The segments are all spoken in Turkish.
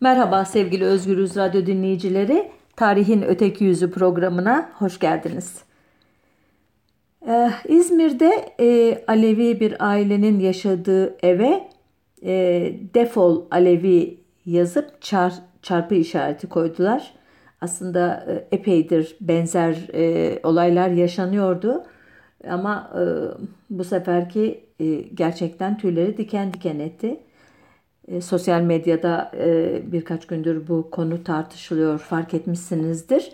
Merhaba sevgili Özgürüz Radyo dinleyicileri. Tarihin Öteki Yüzü programına hoş geldiniz. Ee, İzmir'de e, Alevi bir ailenin yaşadığı eve e, defol Alevi yazıp çar, çarpı işareti koydular. Aslında e, epeydir benzer e, olaylar yaşanıyordu. Ama e, bu seferki e, gerçekten tüyleri diken diken etti. E, sosyal medyada e, birkaç gündür bu konu tartışılıyor fark etmişsinizdir.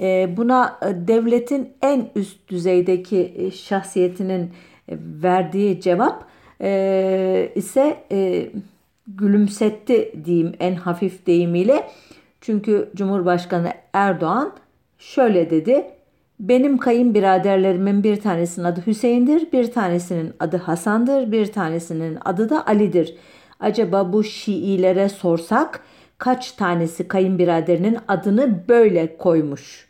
E, buna devletin en üst düzeydeki şahsiyetinin verdiği cevap ise gülümsetti diyeyim en hafif deyimiyle. Çünkü Cumhurbaşkanı Erdoğan şöyle dedi. Benim kayınbiraderlerimin bir tanesinin adı Hüseyin'dir, bir tanesinin adı Hasan'dır, bir tanesinin adı da Ali'dir. Acaba bu Şiilere sorsak kaç tanesi kayınbiraderinin adını böyle koymuş?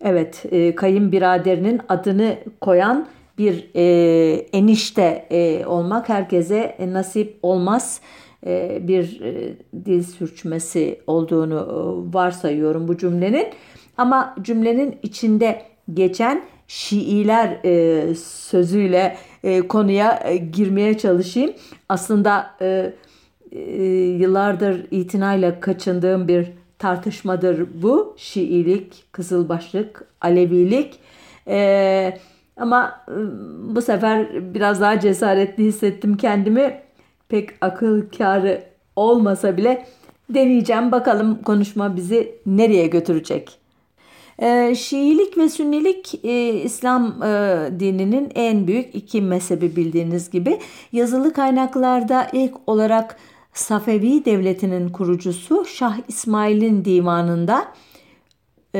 Evet, e, kayınbiraderinin adını koyan bir e, enişte e, olmak herkese nasip olmaz. E, bir e, dil sürçmesi olduğunu e, varsayıyorum bu cümlenin. Ama cümlenin içinde geçen Şiiler e, sözüyle e, konuya e, girmeye çalışayım. Aslında e, e, yıllardır itinayla kaçındığım bir tartışmadır bu. Şiilik, Kızılbaşlık, Alevilik. E, ama e, bu sefer biraz daha cesaretli hissettim kendimi. Pek akıl kârı olmasa bile deneyeceğim. Bakalım konuşma bizi nereye götürecek. E, Şiilik ve Sünnilik e, İslam e, dininin en büyük iki mezhebi bildiğiniz gibi. Yazılı kaynaklarda ilk olarak Safevi devletinin kurucusu Şah İsmail'in divanında e,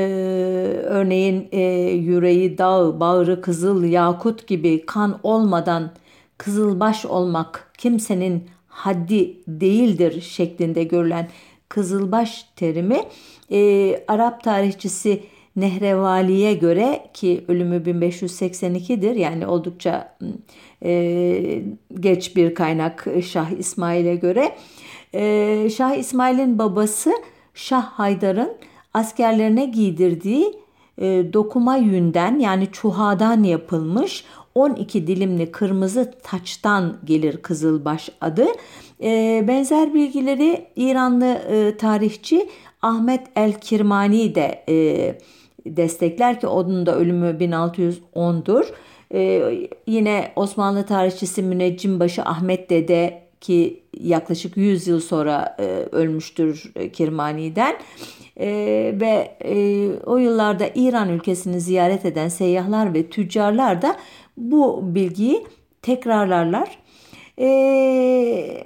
örneğin e, yüreği dağ, bağrı kızıl, yakut gibi kan olmadan kızılbaş olmak kimsenin haddi değildir şeklinde görülen kızılbaş terimi e, Arap tarihçisi Nehrevali'ye göre ki ölümü 1582'dir yani oldukça e, geç bir kaynak Şah İsmail'e göre. E, Şah İsmail'in babası Şah Haydar'ın askerlerine giydirdiği e, dokuma yünden yani çuhadan yapılmış 12 dilimli kırmızı taçtan gelir Kızılbaş adı. E, benzer bilgileri İranlı e, tarihçi Ahmet El-Kirmani de e, destekler ki onun da ölümü 1610'dur. Ee, yine Osmanlı tarihçisi Müneccimbaşı Ahmet Dede ki yaklaşık 100 yıl sonra e, ölmüştür e, Kirmani'den. E, ve e, o yıllarda İran ülkesini ziyaret eden seyyahlar ve tüccarlar da bu bilgiyi tekrarlarlar. E,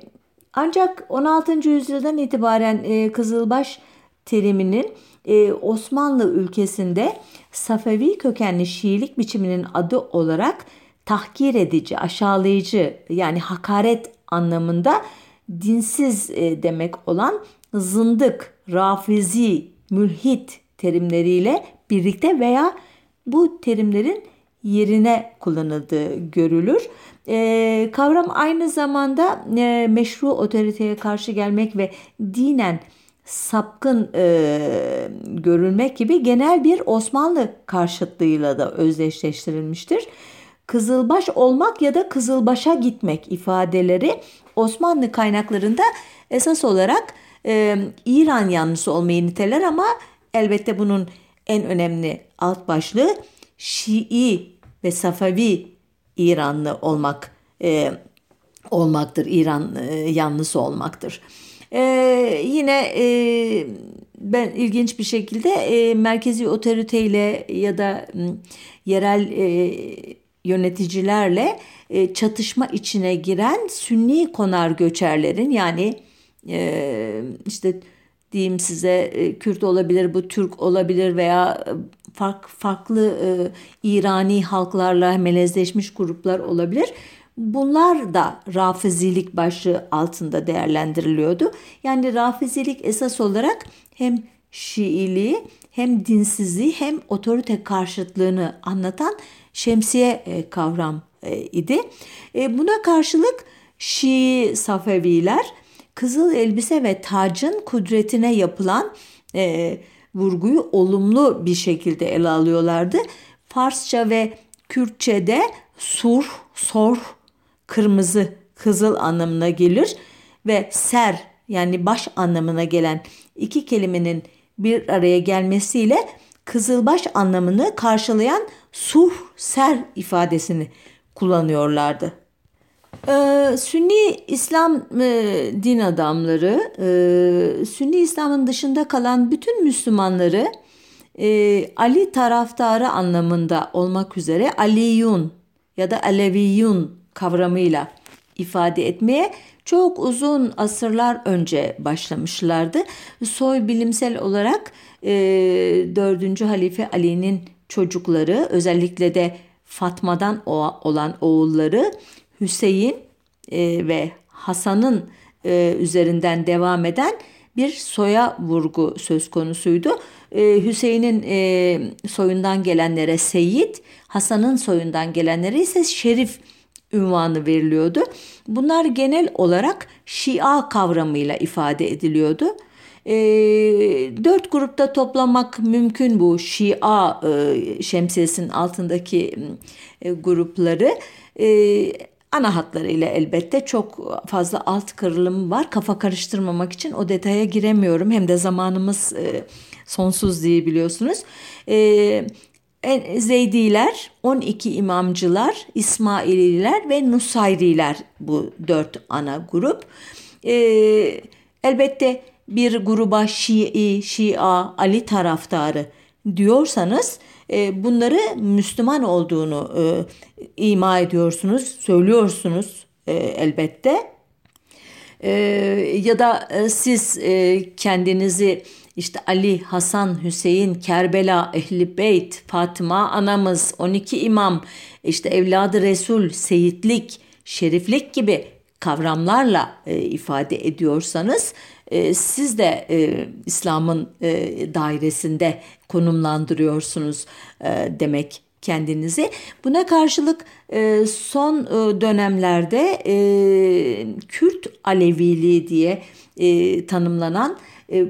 ancak 16. yüzyıldan itibaren e, Kızılbaş teriminin e, Osmanlı ülkesinde Safevi kökenli Şiilik biçiminin adı olarak tahkir edici, aşağılayıcı yani hakaret anlamında dinsiz e, demek olan zındık, rafizi, mülhit terimleriyle birlikte veya bu terimlerin yerine kullanıldığı görülür. E, kavram aynı zamanda e, meşru otoriteye karşı gelmek ve dinen sapkın e, görülmek gibi genel bir Osmanlı karşıtlığıyla da özdeşleştirilmiştir. Kızılbaş olmak ya da kızılbaşa gitmek ifadeleri Osmanlı kaynaklarında esas olarak e, İran yanlısı olmayı niteler ama elbette bunun en önemli alt başlığı Şii ve Safavi İranlı olmak e, olmaktır. İran e, yanlısı olmaktır. Ee, yine e, ben ilginç bir şekilde e, merkezi otoriteyle ya da yerel e, yöneticilerle e, çatışma içine giren Sünni konar göçerlerin yani e, işte diyeyim size e, Kürt olabilir, bu Türk olabilir veya fark, farklı e, İrani halklarla melezleşmiş gruplar olabilir. Bunlar da rafizilik başlığı altında değerlendiriliyordu. Yani rafizilik esas olarak hem Şiiliği hem dinsizliği hem otorite karşıtlığını anlatan şemsiye e, kavram e, idi. E, buna karşılık Şii Safeviler kızıl elbise ve tacın kudretine yapılan vurguyu olumlu bir şekilde ele alıyorlardı. Farsça ve Kürtçe'de sur, sor, kırmızı, kızıl anlamına gelir ve ser yani baş anlamına gelen iki kelimenin bir araya gelmesiyle kızılbaş anlamını karşılayan suh ser ifadesini kullanıyorlardı. Ee, Sünni İslam e, din adamları, e, Sünni İslam'ın dışında kalan bütün Müslümanları e, Ali taraftarı anlamında olmak üzere Aliyun ya da Aleviyun kavramıyla ifade etmeye çok uzun asırlar önce başlamışlardı. Soy bilimsel olarak e, 4. Halife Ali'nin çocukları özellikle de Fatma'dan olan oğulları Hüseyin e, ve Hasan'ın e, üzerinden devam eden bir soya vurgu söz konusuydu. E, Hüseyin'in e, soyundan gelenlere Seyit, Hasan'ın soyundan gelenlere ise Şerif ünvanı veriliyordu. Bunlar genel olarak Şia kavramıyla ifade ediliyordu. E, dört grupta toplamak mümkün bu Şia e, şemsiyesinin altındaki e, grupları. E, ana hatlarıyla elbette çok fazla alt kırılımı var. Kafa karıştırmamak için o detaya giremiyorum. Hem de zamanımız e, sonsuz diye biliyorsunuz. E, Zeydiler, 12 imamcılar, İsmaililer ve Nusayriler bu dört ana grup. E, elbette bir gruba Şii, Şia, Ali taraftarı diyorsanız e, bunları Müslüman olduğunu e, ima ediyorsunuz, söylüyorsunuz e, elbette. E, ya da e, siz e, kendinizi işte Ali, Hasan, Hüseyin, Kerbela, Ehli Beyt, Fatıma anamız, 12 imam, işte evladı Resul, seyitlik, şeriflik gibi kavramlarla e, ifade ediyorsanız e, siz de e, İslam'ın e, dairesinde konumlandırıyorsunuz e, demek kendinizi. Buna karşılık e, son e, dönemlerde e, Kürt Aleviliği diye e, tanımlanan e,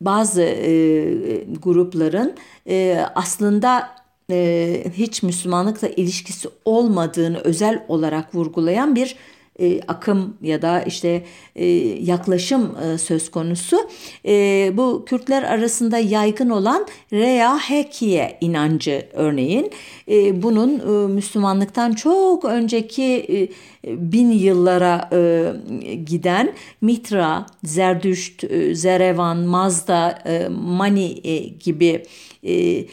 bazı e, grupların e, aslında e, hiç Müslümanlıkla ilişkisi olmadığını özel olarak vurgulayan bir e, akım ya da işte e, yaklaşım e, söz konusu. E, bu Kürtler arasında yaygın olan Rea Hekiye inancı örneğin. E, bunun e, Müslümanlıktan çok önceki e, bin yıllara e, giden Mitra, Zerdüşt, e, Zerevan, Mazda, e, Mani e, gibi e,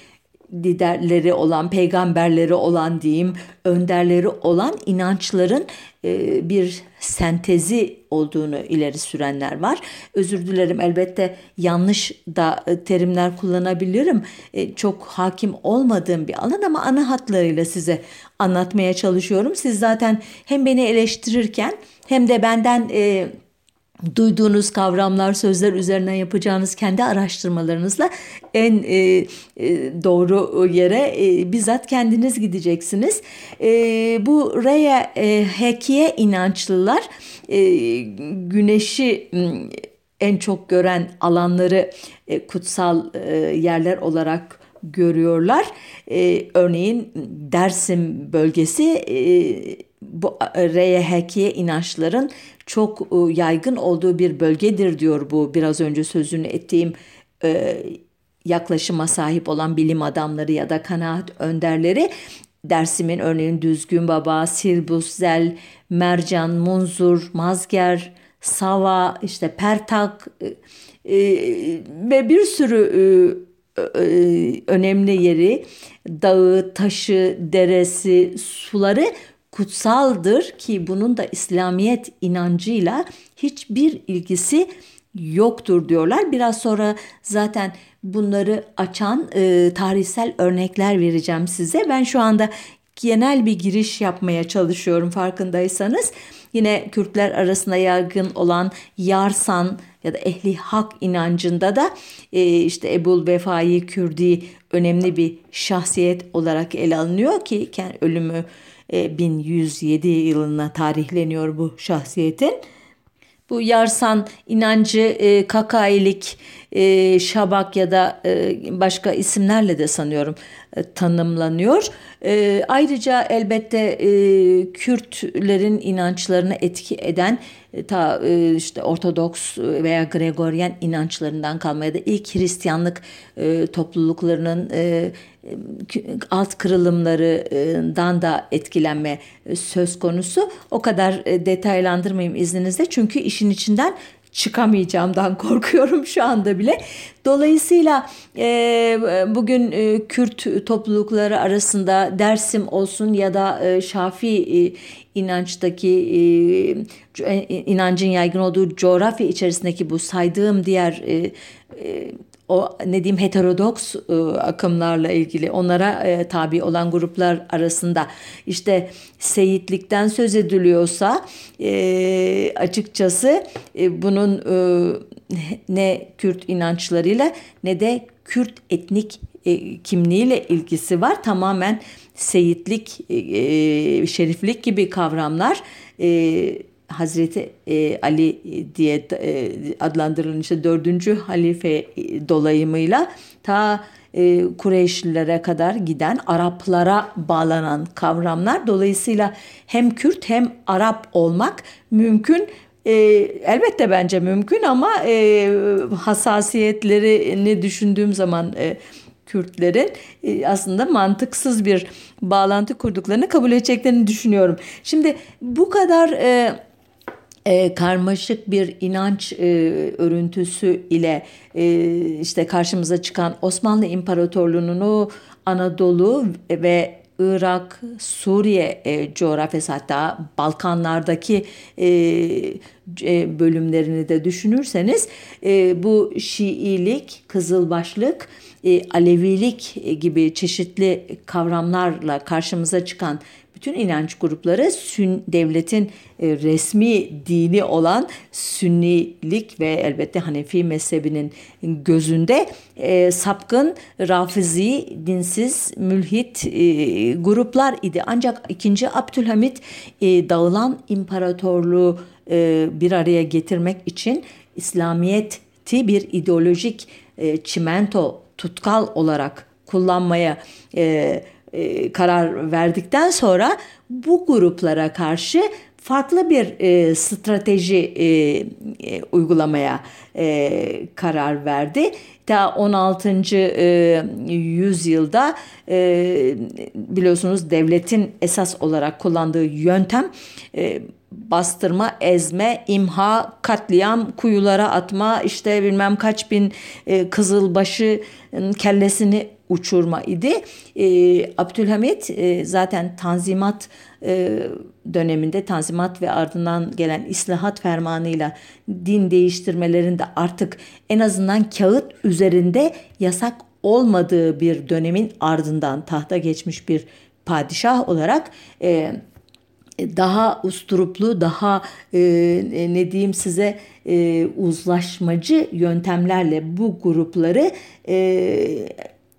liderleri olan, peygamberleri olan diyeyim, önderleri olan inançların e, bir sentezi olduğunu ileri sürenler var. Özür dilerim elbette yanlış da e, terimler kullanabilirim. E, çok hakim olmadığım bir alan ama ana hatlarıyla size anlatmaya çalışıyorum. Siz zaten hem beni eleştirirken hem de benden duyduğunuz kavramlar, sözler üzerine yapacağınız kendi araştırmalarınızla en e, e, doğru yere e, bizzat kendiniz gideceksiniz. E, bu Raya e, Hekiye inançlılar e, güneşi en çok gören alanları e, kutsal e, yerler olarak görüyorlar. E, örneğin Dersim bölgesi e, bu Reyehekiye inançların çok e, yaygın olduğu bir bölgedir diyor bu biraz önce sözünü ettiğim e, yaklaşıma sahip olan bilim adamları ya da kanaat önderleri. Dersim'in örneğin Düzgün Baba, Sirbus, Zel, Mercan, Munzur, Mazger, Sava, işte Pertak e, e, ve bir sürü e, e, önemli yeri, dağı, taşı, deresi, suları kutsaldır ki bunun da İslamiyet inancıyla hiçbir ilgisi yoktur diyorlar. Biraz sonra zaten bunları açan e, tarihsel örnekler vereceğim size. Ben şu anda genel bir giriş yapmaya çalışıyorum farkındaysanız. Yine Kürtler arasında yaygın olan Yarsan ya da ehli hak inancında da e, işte Ebul Vefai Kürdi önemli bir şahsiyet olarak ele alınıyor ki ölümü 1107 e, yılına tarihleniyor bu şahsiyetin. Bu Yarsan inancı e, Kakailik, e, Şabak ya da e, başka isimlerle de sanıyorum e, tanımlanıyor. E, ayrıca elbette e, Kürtlerin inançlarına etki eden e, ta e, işte Ortodoks veya Gregorian inançlarından kalmaya da ilk Hristiyanlık e, topluluklarının e, alt kırılımlarından da etkilenme söz konusu. O kadar detaylandırmayayım izninizle çünkü işin içinden çıkamayacağımdan korkuyorum şu anda bile. Dolayısıyla e, bugün e, Kürt toplulukları arasında Dersim olsun ya da e, Şafi e, inançtaki e, e inancın yaygın olduğu coğrafya içerisindeki bu saydığım diğer e, e, o ne diyeyim heterodoks e, akımlarla ilgili onlara e, tabi olan gruplar arasında işte seyitlikten söz ediliyorsa e, açıkçası e, bunun e, ne Kürt inançlarıyla ne de Kürt etnik e, kimliğiyle ilgisi var. Tamamen seyitlik, e, e şeriflik gibi kavramlar e, Hazreti e, Ali diye e, adlandırılan işte dördüncü halife dolayımıyla ta e, Kureyşlilere kadar giden Araplara bağlanan kavramlar. Dolayısıyla hem Kürt hem Arap olmak mümkün. E, elbette bence mümkün ama e, hassasiyetlerini düşündüğüm zaman e, Kürtlerin e, aslında mantıksız bir bağlantı kurduklarını kabul edeceklerini düşünüyorum. Şimdi bu kadar e, e, karmaşık bir inanç e, örüntüsü ile e, işte karşımıza çıkan Osmanlı İmparatorluğu'nun o Anadolu ve Irak, Suriye e, coğrafyası hatta Balkanlardaki e, e, bölümlerini de düşünürseniz e, bu Şiilik, Kızılbaşlık, e, Alevilik gibi çeşitli kavramlarla karşımıza çıkan bütün inanç grupları sün, devletin e, resmi dini olan Sünnilik ve elbette Hanefi mezhebinin gözünde e, sapkın, rafizi, dinsiz, mülhit e, gruplar idi. Ancak 2. Abdülhamit dağılan imparatorluğu bir araya getirmek için İslamiyet'i bir ideolojik çimento tutkal olarak kullanmaya e, e, karar verdikten sonra bu gruplara karşı farklı bir e, strateji e, e, uygulamaya e, karar verdi. Ta 16. E, yüzyılda e, biliyorsunuz devletin esas olarak kullandığı yöntem e, bastırma, ezme, imha, katliam, kuyulara atma, işte bilmem kaç bin e, kızılbaşı kellesini uçurma idi. E, Abdülhamit e, zaten Tanzimat e, döneminde Tanzimat ve ardından gelen İslahat fermanıyla din değiştirmelerinde artık en azından kağıt üzerinde yasak olmadığı bir dönemin ardından tahta geçmiş bir padişah olarak e, daha usturuplu, daha e, ne diyeyim size e, uzlaşmacı yöntemlerle bu grupları e,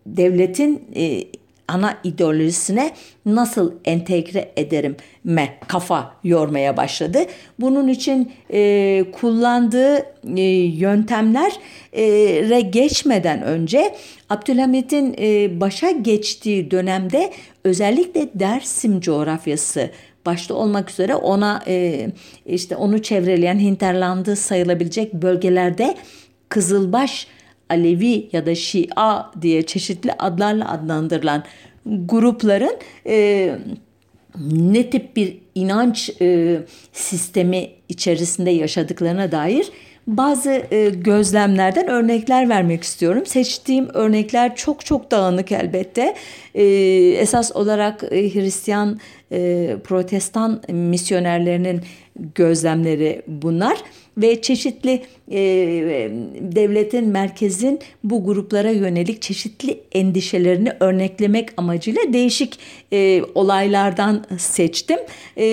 devletin e, ana ideolojisine nasıl entegre ederim me kafa yormaya başladı. Bunun için e, kullandığı e, yöntemlere geçmeden önce Abdülhamit'in e, başa geçtiği dönemde özellikle Dersim coğrafyası başta olmak üzere ona e, işte onu çevreleyen hinterlandı sayılabilecek bölgelerde Kızılbaş Alevi ya da Şia diye çeşitli adlarla adlandırılan grupların e, ne tip bir inanç e, sistemi içerisinde yaşadıklarına dair bazı e, gözlemlerden örnekler vermek istiyorum. Seçtiğim örnekler çok çok dağınık elbette. E, esas olarak e, Hristiyan, e, Protestan misyonerlerinin gözlemleri bunlar ve çeşitli e, devletin merkezin bu gruplara yönelik çeşitli endişelerini örneklemek amacıyla değişik e, olaylardan seçtim. E,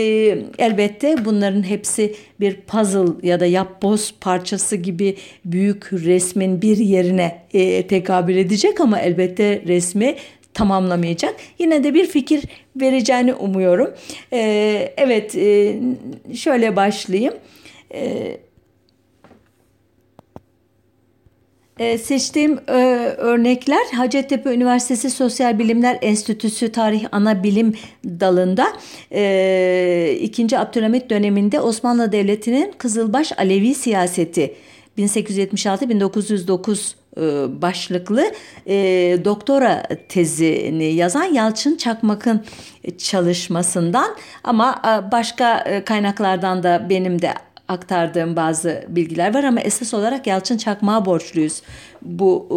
elbette bunların hepsi bir puzzle ya da yapboz parçası gibi büyük resmin bir yerine e, tekabül edecek ama elbette resmi tamamlamayacak. Yine de bir fikir vereceğini umuyorum. Ee, evet, e, şöyle başlayayım. Ee, Ee, seçtiğim e, örnekler Hacettepe Üniversitesi Sosyal Bilimler Enstitüsü Tarih Ana Bilim Dalı'nda e, 2. Abdülhamit döneminde Osmanlı Devleti'nin Kızılbaş Alevi siyaseti 1876-1909 e, başlıklı e, doktora tezini yazan Yalçın Çakmak'ın çalışmasından ama başka kaynaklardan da benim de aktardığım bazı bilgiler var ama esas olarak Yalçın Çakmak'a borçluyuz bu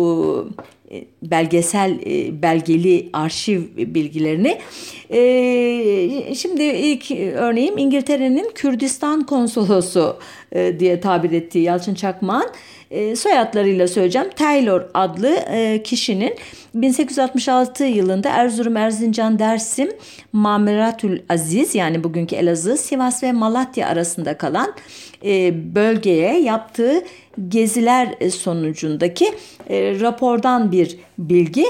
e, belgesel e, belgeli arşiv bilgilerini. E, şimdi ilk örneğim İngiltere'nin Kürdistan konsolosu e, diye tabir ettiği Yalçın Çakmak'ın e, soyadlarıyla söyleyeceğim. Taylor adlı e, kişinin 1866 yılında Erzurum, Erzincan, Dersim, Mameratül Aziz yani bugünkü Elazığ, Sivas ve Malatya arasında kalan e, bölgeye yaptığı geziler sonucundaki e, rapordan bir bilgi.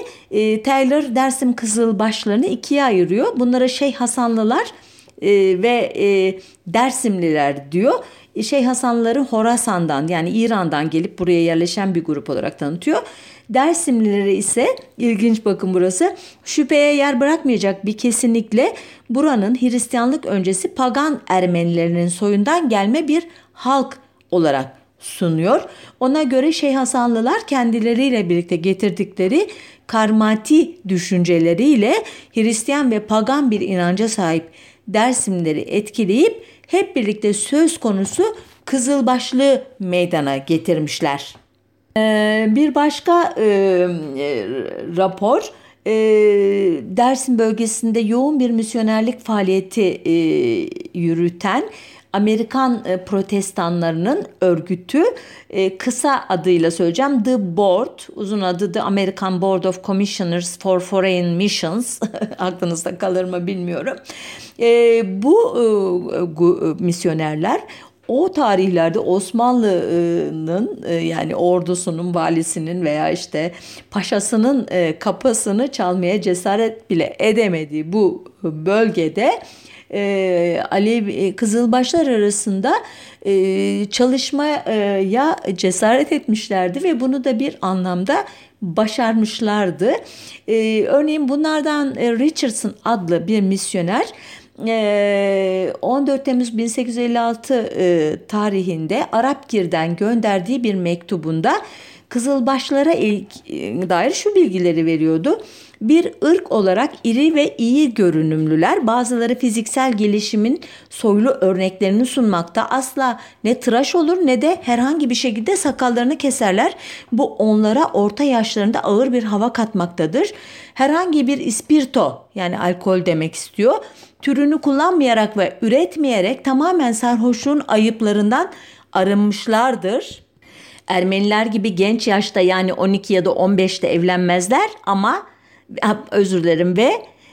Taylor Dersim Kızılbaşlarını ikiye ayırıyor. Bunlara Şeyh Hasanlılar ve e, Dersimliler diyor. Şeyh Hasanlıları Horasan'dan yani İran'dan gelip buraya yerleşen bir grup olarak tanıtıyor. Dersimlileri ise ilginç bakın burası şüpheye yer bırakmayacak bir kesinlikle buranın Hristiyanlık öncesi pagan Ermenilerinin soyundan gelme bir halk olarak sunuyor. Ona göre Şeyh Hasanlılar kendileriyle birlikte getirdikleri karmati düşünceleriyle Hristiyan ve pagan bir inanca sahip Dersimleri etkileyip hep birlikte söz konusu Kızılbaşlı meydana getirmişler. Ee, bir başka e, e, rapor e, Dersim bölgesinde yoğun bir misyonerlik faaliyeti e, yürüten Amerikan e, protestanlarının örgütü e, kısa adıyla söyleyeceğim The Board uzun adı The American Board of Commissioners for Foreign Missions aklınızda kalır mı bilmiyorum. E, bu misyonerler o tarihlerde Osmanlı'nın yani ordusunun, valisinin veya işte paşasının kapısını çalmaya cesaret bile edemediği bu bölgede e, Alevi Kızılbaşlar arasında e, çalışmaya cesaret etmişlerdi ve bunu da bir anlamda başarmışlardı. E, örneğin bunlardan e, Richardson adlı bir misyoner 14 Temmuz 1856 tarihinde Arapgir'den gönderdiği bir mektubunda Kızılbaşlara dair şu bilgileri veriyordu. Bir ırk olarak iri ve iyi görünümlüler bazıları fiziksel gelişimin soylu örneklerini sunmakta asla ne tıraş olur ne de herhangi bir şekilde sakallarını keserler. Bu onlara orta yaşlarında ağır bir hava katmaktadır. Herhangi bir ispirto yani alkol demek istiyor. Türünü kullanmayarak ve üretmeyerek tamamen sarhoşluğun ayıplarından arınmışlardır. Ermeniler gibi genç yaşta yani 12 ya da 15'te evlenmezler ama özür dilerim ve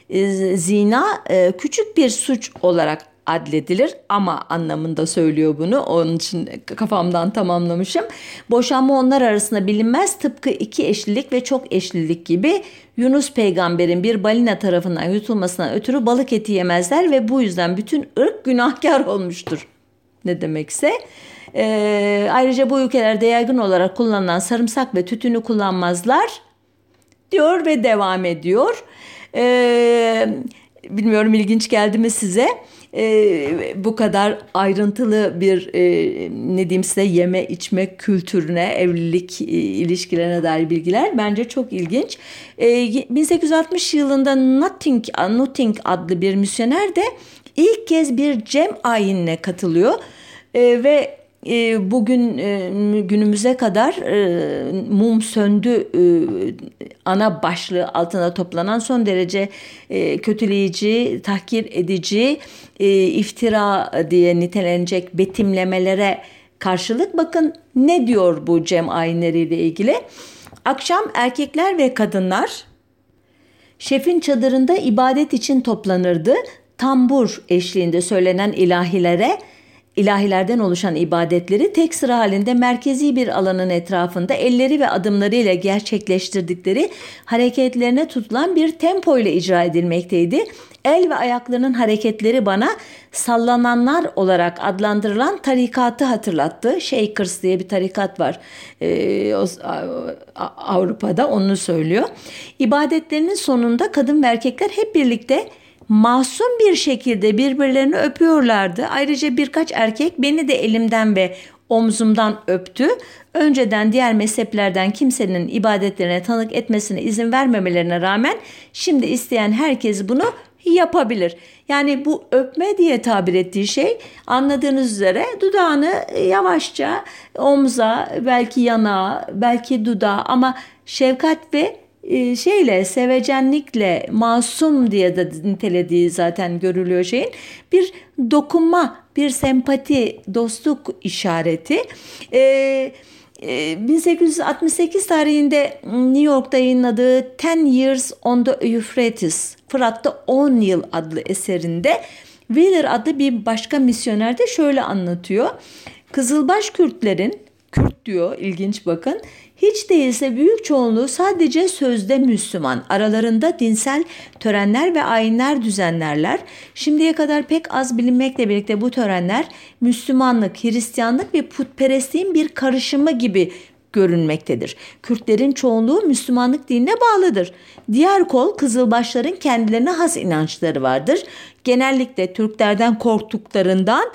e, zina e, küçük bir suç olarak adledilir ama anlamında söylüyor bunu. Onun için kafamdan tamamlamışım. Boşanma onlar arasında bilinmez. Tıpkı iki eşlilik ve çok eşlilik gibi Yunus peygamberin bir balina tarafından yutulmasından ötürü balık eti yemezler ve bu yüzden bütün ırk günahkar olmuştur. Ne demekse. Ee, ayrıca bu ülkelerde yaygın olarak kullanılan sarımsak ve tütünü kullanmazlar diyor ve devam ediyor. Ee, bilmiyorum ilginç geldi mi size? Ee, bu kadar ayrıntılı bir e, ne diyeyim size yeme içme kültürüne, evlilik e, ilişkilerine dair bilgiler bence çok ilginç. Ee, 1860 yılında Notting, Notting adlı bir misyoner de ilk kez bir cem ayinine katılıyor ee, ve e, bugün e, günümüze kadar e, mum söndü ana başlığı altında toplanan son derece kötüleyici, tahkir edici, iftira diye nitelenecek betimlemelere karşılık bakın ne diyor bu cem ayinleriyle ilgili. Akşam erkekler ve kadınlar şefin çadırında ibadet için toplanırdı. Tambur eşliğinde söylenen ilahilere ilahilerden oluşan ibadetleri tek sıra halinde merkezi bir alanın etrafında elleri ve adımlarıyla gerçekleştirdikleri hareketlerine tutulan bir tempo ile icra edilmekteydi. El ve ayaklarının hareketleri bana sallananlar olarak adlandırılan tarikatı hatırlattı. Shakers diye bir tarikat var ee, Avrupa'da onu söylüyor. İbadetlerinin sonunda kadın ve erkekler hep birlikte masum bir şekilde birbirlerini öpüyorlardı. Ayrıca birkaç erkek beni de elimden ve omzumdan öptü. Önceden diğer mezheplerden kimsenin ibadetlerine tanık etmesine izin vermemelerine rağmen şimdi isteyen herkes bunu yapabilir. Yani bu öpme diye tabir ettiği şey anladığınız üzere dudağını yavaşça omza, belki yanağa, belki dudağa ama şefkat ve e, şeyle sevecenlikle masum diye de nitelediği zaten görülüyor şeyin bir dokunma, bir sempati, dostluk işareti. Ee, 1868 tarihinde New York'ta yayınladığı Ten Years on the Euphrates, Fırat'ta 10 yıl adlı eserinde Wheeler adlı bir başka misyoner de şöyle anlatıyor. Kızılbaş Kürtlerin, Kürt diyor ilginç bakın, hiç değilse büyük çoğunluğu sadece sözde Müslüman. Aralarında dinsel törenler ve ayinler düzenlerler. Şimdiye kadar pek az bilinmekle birlikte bu törenler Müslümanlık, Hristiyanlık ve putperestliğin bir karışımı gibi görünmektedir. Kürtlerin çoğunluğu Müslümanlık dinine bağlıdır. Diğer kol Kızılbaşların kendilerine has inançları vardır. Genellikle Türklerden korktuklarından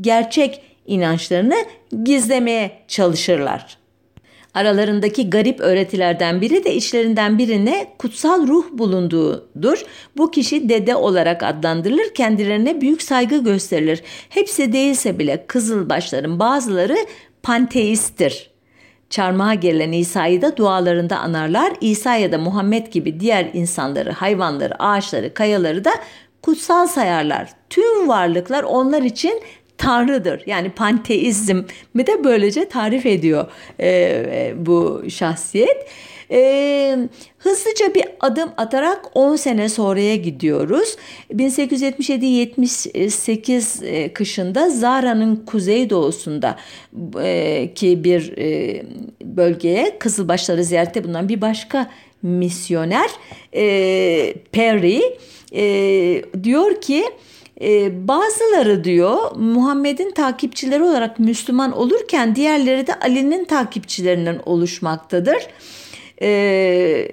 gerçek inançlarını gizlemeye çalışırlar. Aralarındaki garip öğretilerden biri de içlerinden birine kutsal ruh bulunduğudur. Bu kişi dede olarak adlandırılır, kendilerine büyük saygı gösterilir. Hepsi değilse bile Kızılbaşların bazıları panteisttir. Çarmıha gelen İsa'yı da dualarında anarlar. İsa ya da Muhammed gibi diğer insanları, hayvanları, ağaçları, kayaları da kutsal sayarlar. Tüm varlıklar onlar için tanrıdır. Yani panteizm mi de böylece tarif ediyor e, e, bu şahsiyet. E, hızlıca bir adım atarak 10 sene sonraya gidiyoruz. 1877-78 e, kışında Zara'nın kuzeydoğusunda e, ki bir e, bölgeye Kızılbaşları ziyarette bulunan bir başka misyoner e, Perry e, diyor ki ee, bazıları diyor Muhammed'in takipçileri olarak Müslüman olurken diğerleri de Ali'nin takipçilerinden oluşmaktadır. Ee,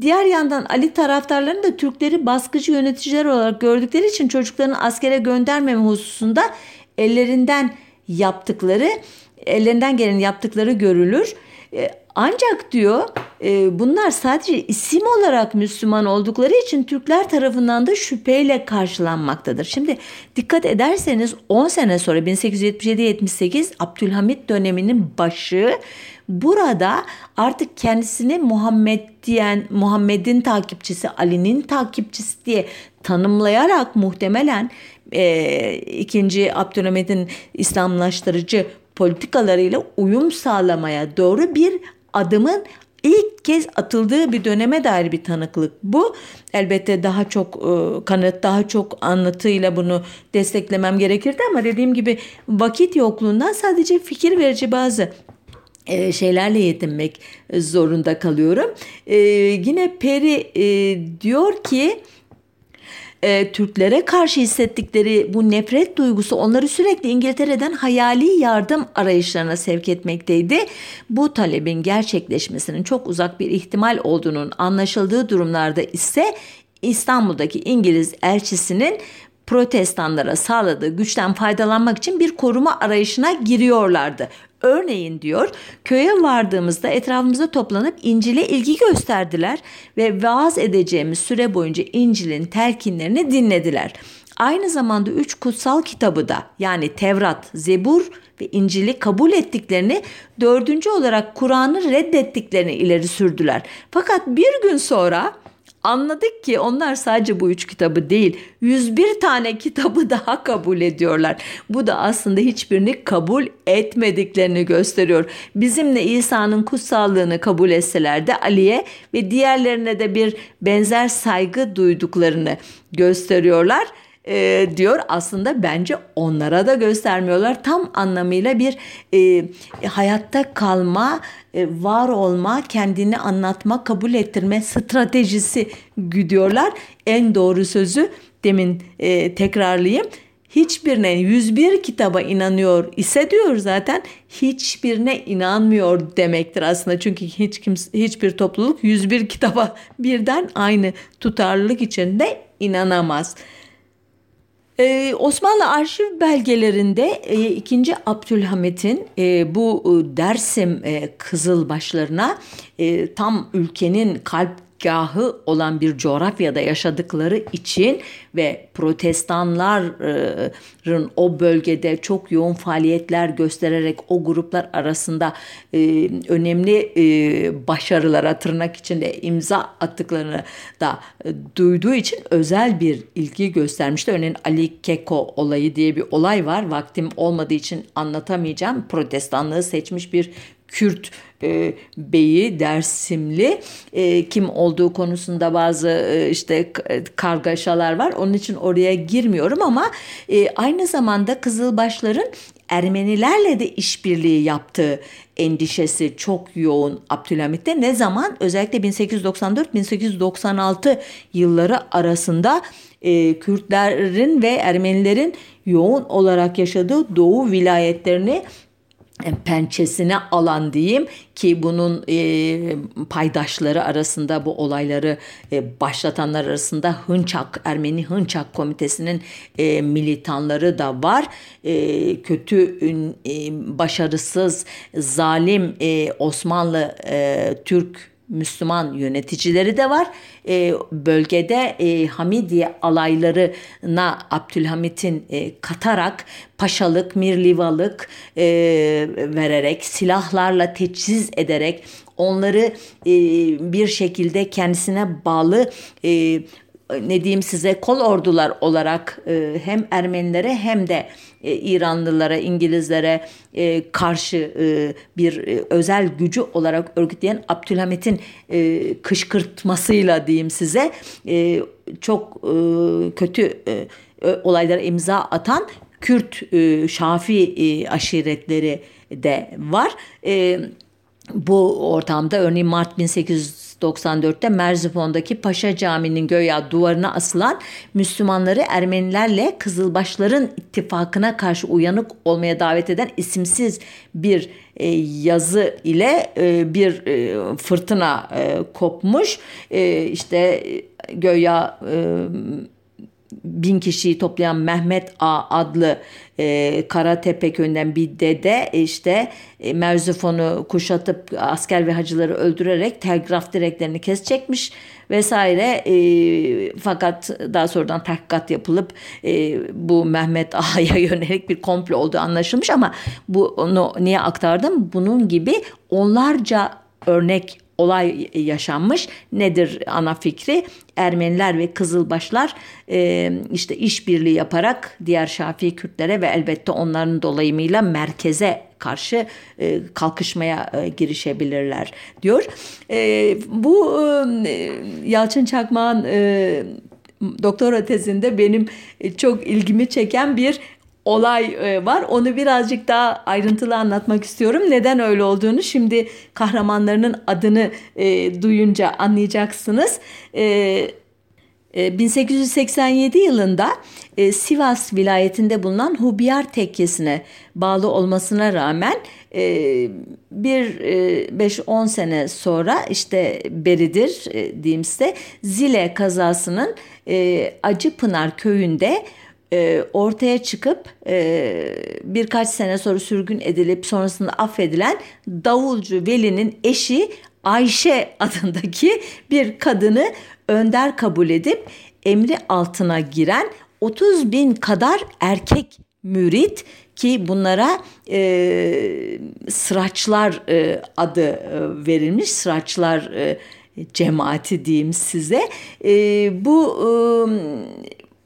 diğer yandan Ali taraftarlarının da Türkleri baskıcı yöneticiler olarak gördükleri için çocuklarını askere göndermeme hususunda ellerinden yaptıkları, ellerinden gelen yaptıkları görülür. Ee, ancak diyor e, bunlar sadece isim olarak Müslüman oldukları için Türkler tarafından da şüpheyle karşılanmaktadır. Şimdi dikkat ederseniz 10 sene sonra 1877-78 Abdülhamit döneminin başı burada artık kendisini Muhammed diyen Muhammed'in takipçisi Ali'nin takipçisi diye tanımlayarak muhtemelen e, ikinci Abdülhamid'in İslamlaştırıcı politikalarıyla uyum sağlamaya doğru bir adımın ilk kez atıldığı bir döneme dair bir tanıklık bu. Elbette daha çok e, kanıt, daha çok anlatıyla bunu desteklemem gerekirdi ama dediğim gibi vakit yokluğundan sadece fikir verici bazı e, şeylerle yetinmek zorunda kalıyorum. E, yine Peri diyor ki e, Türklere karşı hissettikleri bu nefret duygusu onları sürekli İngiltere'den hayali yardım arayışlarına sevk etmekteydi. Bu talebin gerçekleşmesinin çok uzak bir ihtimal olduğunun anlaşıldığı durumlarda ise İstanbul'daki İngiliz elçisinin protestanlara sağladığı güçten faydalanmak için bir koruma arayışına giriyorlardı. Örneğin diyor köye vardığımızda etrafımıza toplanıp İncil'e ilgi gösterdiler ve vaaz edeceğimiz süre boyunca İncil'in telkinlerini dinlediler. Aynı zamanda üç kutsal kitabı da yani Tevrat, Zebur ve İncil'i kabul ettiklerini, dördüncü olarak Kur'an'ı reddettiklerini ileri sürdüler. Fakat bir gün sonra Anladık ki onlar sadece bu üç kitabı değil 101 tane kitabı daha kabul ediyorlar. Bu da aslında hiçbirini kabul etmediklerini gösteriyor. Bizimle İsa'nın kutsallığını kabul etseler de Ali'ye ve diğerlerine de bir benzer saygı duyduklarını gösteriyorlar. E, diyor. Aslında bence onlara da göstermiyorlar. Tam anlamıyla bir e, hayatta kalma, e, var olma, kendini anlatma, kabul ettirme stratejisi güdüyorlar. En doğru sözü demin e, tekrarlayayım hiçbirine 101 kitaba inanıyor ise diyor zaten hiçbirine inanmıyor demektir aslında. Çünkü hiç kimse, hiçbir topluluk 101 kitaba birden aynı tutarlılık içinde inanamaz. Ee, Osmanlı arşiv belgelerinde e, 2. Abdülhamit'in e, bu e, Dersim e, Kızılbaşlarına e, tam ülkenin kalp gahı olan bir coğrafyada yaşadıkları için ve protestanların o bölgede çok yoğun faaliyetler göstererek o gruplar arasında e, önemli e, başarılara tırnak içinde imza attıklarını da e, duyduğu için özel bir ilgi göstermişti. Örneğin Ali Keko olayı diye bir olay var. Vaktim olmadığı için anlatamayacağım. Protestanlığı seçmiş bir Kürt e, beyi Dersimli e, kim olduğu konusunda bazı e, işte kargaşalar var. Onun için oraya girmiyorum ama e, aynı zamanda Kızılbaşların Ermenilerle de işbirliği yaptığı endişesi çok yoğun Abdülhamit'te. Ne zaman? Özellikle 1894-1896 yılları arasında e, Kürtlerin ve Ermenilerin yoğun olarak yaşadığı Doğu vilayetlerini pençesine alan diyeyim ki bunun e, paydaşları arasında bu olayları e, başlatanlar arasında Hınçak Ermeni Hınçak Komitesi'nin e, militanları da var. E, kötü e, başarısız zalim e, Osmanlı e, Türk Müslüman yöneticileri de var. E, bölgede e, Hamidiye alaylarına Abdülhamit'in e, katarak paşalık, mirlivalık e, vererek, silahlarla teçhiz ederek onları e, bir şekilde kendisine bağlı e, ne diyeyim size kol ordular olarak e, hem Ermenilere hem de e, İranlılara, İngilizlere e, karşı e, bir e, özel gücü olarak örgütleyen Abdülhamit'in e, kışkırtmasıyla diyeyim size e, çok e, kötü e, olaylara imza atan Kürt e, Şafi e, aşiretleri de var. E, bu ortamda örneğin Mart 1894'te Merzifon'daki Paşa Camii'nin göya duvarına asılan Müslümanları Ermenilerle Kızılbaşların ittifakına karşı uyanık olmaya davet eden isimsiz bir e, yazı ile e, bir e, fırtına e, kopmuş. E, işte göya e, bin kişiyi toplayan Mehmet A adlı e, Karatepe köyünden bir dede işte e, Merzifonu kuşatıp asker ve hacıları öldürerek telgraf direklerini kesecekmiş vesaire. E, fakat daha sonradan tahkikat yapılıp e, bu Mehmet Ağa'ya yönelik bir komplo olduğu anlaşılmış ama bunu niye aktardım? Bunun gibi onlarca örnek olay yaşanmış. Nedir ana fikri? Ermeniler ve Kızılbaşlar e, işte işbirliği yaparak diğer Şafii Kürtlere ve elbette onların dolayımıyla merkeze karşı e, kalkışmaya e, girişebilirler diyor. E, bu e, Yalçın Çakmak'ın e, doktora tezinde benim çok ilgimi çeken bir olay e, var. Onu birazcık daha ayrıntılı anlatmak istiyorum. Neden öyle olduğunu şimdi kahramanlarının adını e, duyunca anlayacaksınız. E, 1887 e, yılında e, Sivas vilayetinde bulunan Hubiyar Tekkesi'ne bağlı olmasına rağmen e, bir 5-10 sene sonra işte beridir diyeyim size Zile kazasının Acıpınar köyünde e, ortaya çıkıp e, birkaç sene sonra sürgün edilip sonrasında affedilen Davulcu Veli'nin eşi Ayşe adındaki bir kadını önder kabul edip emri altına giren 30 bin kadar erkek mürit ki bunlara e, sıraçlar e, adı e, verilmiş. Sıraçlar e, cemaati diyeyim size. E, bu e,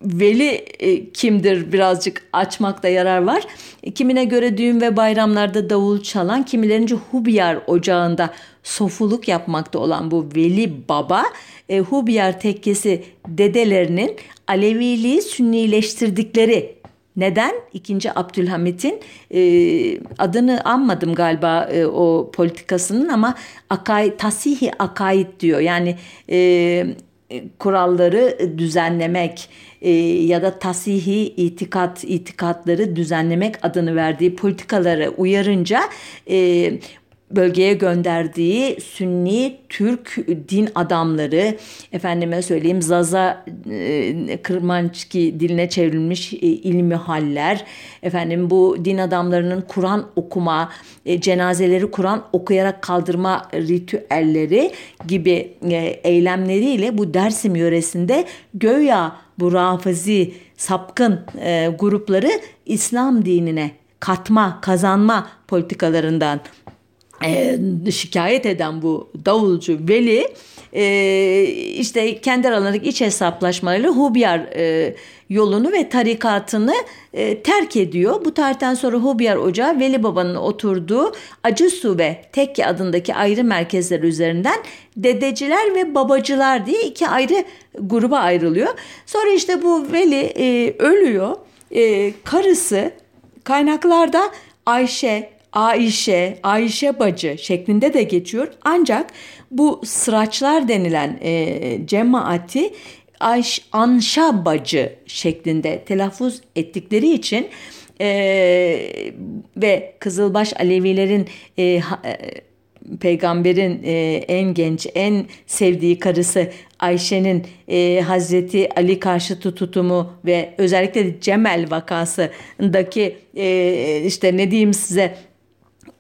veli e, kimdir birazcık açmakta yarar var. Kimine göre düğün ve bayramlarda davul çalan, kimilerince Hubiyar ocağında sofuluk yapmakta olan bu veli baba e, Hubiyar tekkesi dedelerinin Aleviliği sünnileştirdikleri neden? İkinci Abdülhamit'in e, adını anmadım galiba e, o politikasının ama akay, tasihi akaid diyor. Yani e, kuralları düzenlemek e, ya da tasihi itikat itikatları düzenlemek adını verdiği politikaları uyarınca e, bölgeye gönderdiği Sünni Türk din adamları efendime söyleyeyim Zaza e, Kırmançki diline çevrilmiş e, ilmi haller efendim bu din adamlarının Kur'an okuma e, cenazeleri Kur'an okuyarak kaldırma ritüelleri gibi e, eylemleriyle bu Dersim yöresinde göya bu rafizi sapkın e, grupları İslam dinine katma, kazanma politikalarından e, şikayet eden bu davulcu Veli e, işte kendi aralarındaki iç hesaplaşmalarıyla Hubyar e, yolunu ve tarikatını e, terk ediyor. Bu tarihten sonra Hubyar Ocağı Veli Baba'nın oturduğu Acısu ve Tekke adındaki ayrı merkezler üzerinden dedeciler ve babacılar diye iki ayrı gruba ayrılıyor. Sonra işte bu Veli e, ölüyor. E, karısı kaynaklarda Ayşe, Ayşe, Ayşe bacı şeklinde de geçiyor. Ancak bu sıraçlar denilen e, cemaati Ayş, Anşa bacı şeklinde telaffuz ettikleri için e, ve Kızılbaş Alevilerin e, e, peygamberin e, en genç, en sevdiği karısı Ayşe'nin e, Hazreti Ali karşıtı tutumu ve özellikle Cemel vakasındaki e, işte ne diyeyim size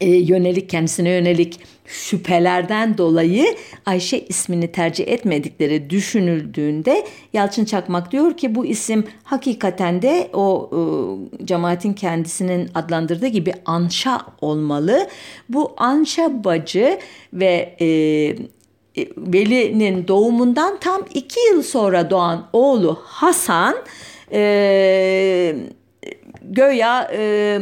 e, yönelik kendisine yönelik şüphelerden dolayı Ayşe ismini tercih etmedikleri düşünüldüğünde Yalçın Çakmak diyor ki bu isim hakikaten de o e, cemaatin kendisinin adlandırdığı gibi Anşa olmalı. Bu Anşa bacı ve e, e Veli'nin doğumundan tam iki yıl sonra doğan oğlu Hasan e, Göya e,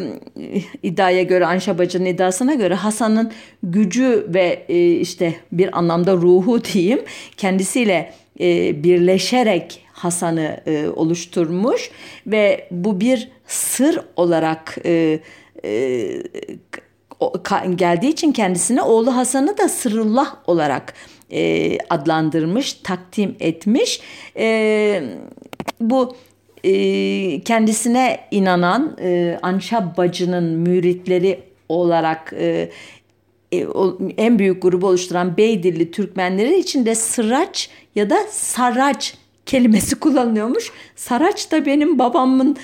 iddiaya göre Anşa Bacı'nın iddiasına göre Hasan'ın gücü ve e, işte bir anlamda ruhu diyeyim kendisiyle e, birleşerek Hasan'ı e, oluşturmuş ve bu bir sır olarak e, e, geldiği için kendisine oğlu Hasan'ı da Sırullah olarak e, adlandırmış, takdim etmiş. E, bu kendisine inanan e, Anşa bacının müritleri olarak e, en büyük grubu oluşturan Beydilli Türkmenleri içinde Sıraç ya da Saraç kelimesi kullanılıyormuş. Saraç da benim babamın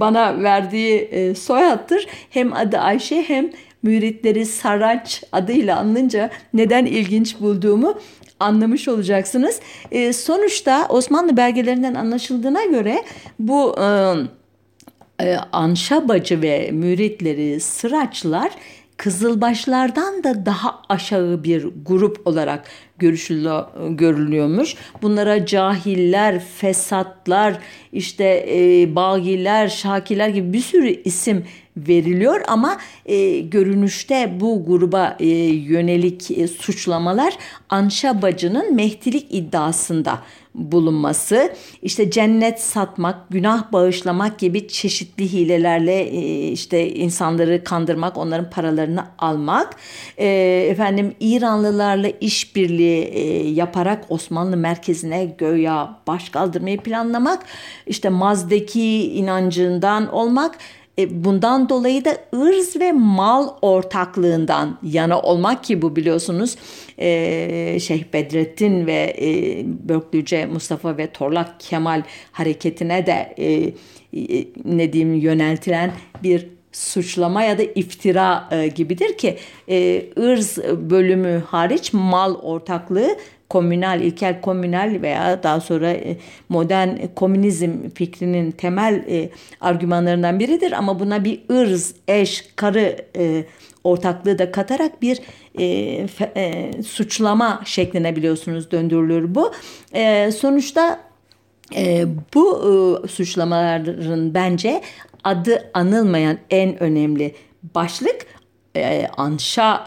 bana verdiği soyattır. Hem adı Ayşe hem müritleri Saraç adıyla anılınca neden ilginç bulduğumu anlamış olacaksınız. E, sonuçta Osmanlı belgelerinden anlaşıldığına göre bu e, e, Anşa bacı ve müritleri Sıraçlar Kızılbaşlardan da daha aşağı bir grup olarak görülüyormuş. Bunlara cahiller, fesatlar, işte e, bagiler, şakiler gibi bir sürü isim veriliyor ama e, görünüşte bu gruba e, yönelik e, suçlamalar Anşa bacının mehdilik iddiasında bulunması, işte cennet satmak, günah bağışlamak gibi çeşitli hilelerle e, işte insanları kandırmak, onların paralarını almak, e, efendim İranlılarla işbirliği e, yaparak Osmanlı merkezine göya baş kaldırmayı planlamak, işte Mazdeki inancından olmak bundan dolayı da ırz ve mal ortaklığından yana olmak ki bu biliyorsunuz e, Şeyh Bedrettin ve e, Börklüce Mustafa ve Torlak Kemal hareketine de e, e, ne diyeyim yöneltilen bir suçlama ya da iftira e, gibidir ki e, ırz bölümü hariç mal ortaklığı komünal, ilkel komünal veya daha sonra e, modern komünizm fikrinin temel e, argümanlarından biridir. Ama buna bir ırz, eş, karı e, ortaklığı da katarak bir suçlama şekline biliyorsunuz döndürülür bu. Sonuçta bu suçlamaların bence adı anılmayan en önemli başlık e, Anşa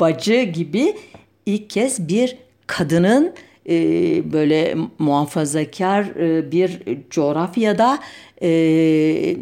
bacı gibi ilk kez bir kadının e, böyle muhafazakar e, bir coğrafyada e,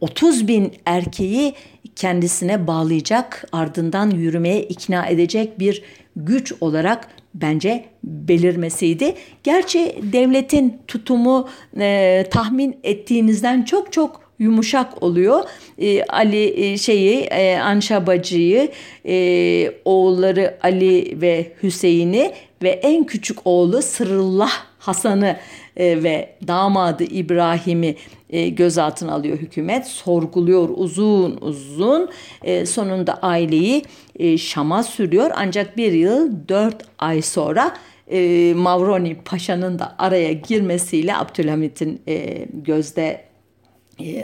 30 bin erkeği kendisine bağlayacak ardından yürümeye ikna edecek bir güç olarak bence belirmesiydi. Gerçi devletin tutumu e, tahmin ettiğinizden çok çok yumuşak oluyor. E, Ali e, şeyi e, Anşa bacıyı, e, oğulları Ali ve Hüseyin'i ve en küçük oğlu Sırıllah Hasan'ı e, ve damadı İbrahim'i e, gözaltına alıyor hükümet. Sorguluyor uzun uzun. E, sonunda aileyi e, Şam'a sürüyor. Ancak bir yıl dört ay sonra e, Mavroni Paşa'nın da araya girmesiyle Abdülhamit'in e, gözde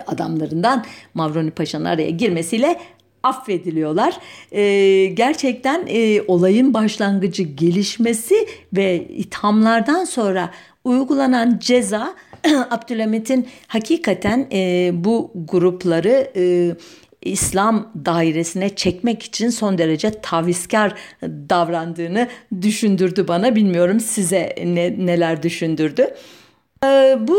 adamlarından Mavroni Paşa'nın araya girmesiyle affediliyorlar. E, gerçekten e, olayın başlangıcı gelişmesi ve ithamlardan sonra uygulanan ceza Abdülhamit'in hakikaten e, bu grupları e, İslam dairesine çekmek için son derece tavizkar davrandığını düşündürdü bana. Bilmiyorum size ne, neler düşündürdü. Ee, bu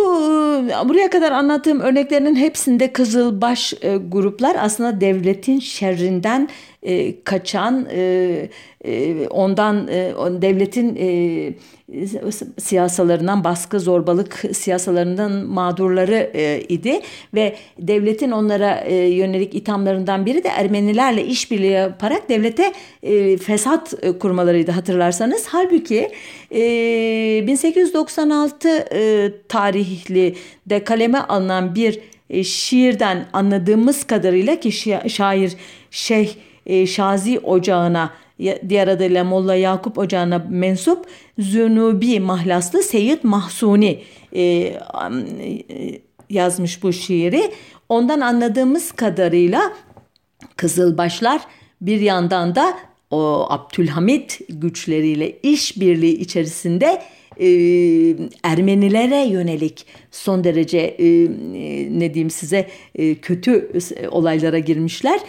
buraya kadar anlattığım örneklerin hepsinde kızılbaş e, gruplar aslında devletin şerrinden e, kaçan e, e, ondan e, devletin e, siyasalarından baskı zorbalık siyasalarından mağdurları e, idi ve devletin onlara e, yönelik ithamlarından biri de Ermenilerle işbirliği yaparak devlete e, fesat e, kurmalarıydı hatırlarsanız. Halbuki e, 1896 e, tarihli de kaleme alınan bir e, şiirden anladığımız kadarıyla ki şair Şeyh e, Şazi Ocağı'na diğer adıyla Molla Yakup Ocağı'na mensup Zünubi mahlaslı Seyyid Mahsuni e, e, yazmış bu şiiri. Ondan anladığımız kadarıyla Kızılbaşlar bir yandan da o Abdülhamit güçleriyle işbirliği içerisinde Ermenilere yönelik son derece ne diyeyim size kötü olaylara girmişler.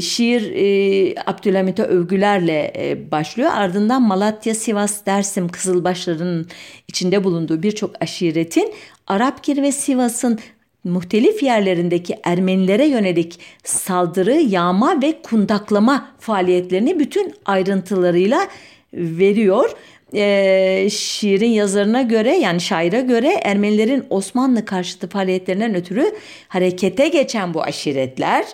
Şiir e, Abdülhamit'e övgülerle başlıyor. Ardından Malatya, Sivas, Dersim, Kızılbaşların içinde bulunduğu birçok aşiretin Arapgir ve Sivas'ın muhtelif yerlerindeki Ermenilere yönelik saldırı, yağma ve kundaklama faaliyetlerini bütün ayrıntılarıyla veriyor e, şiirin yazarına göre yani şaire göre Ermenilerin Osmanlı karşıtı faaliyetlerinden ötürü harekete geçen bu aşiretler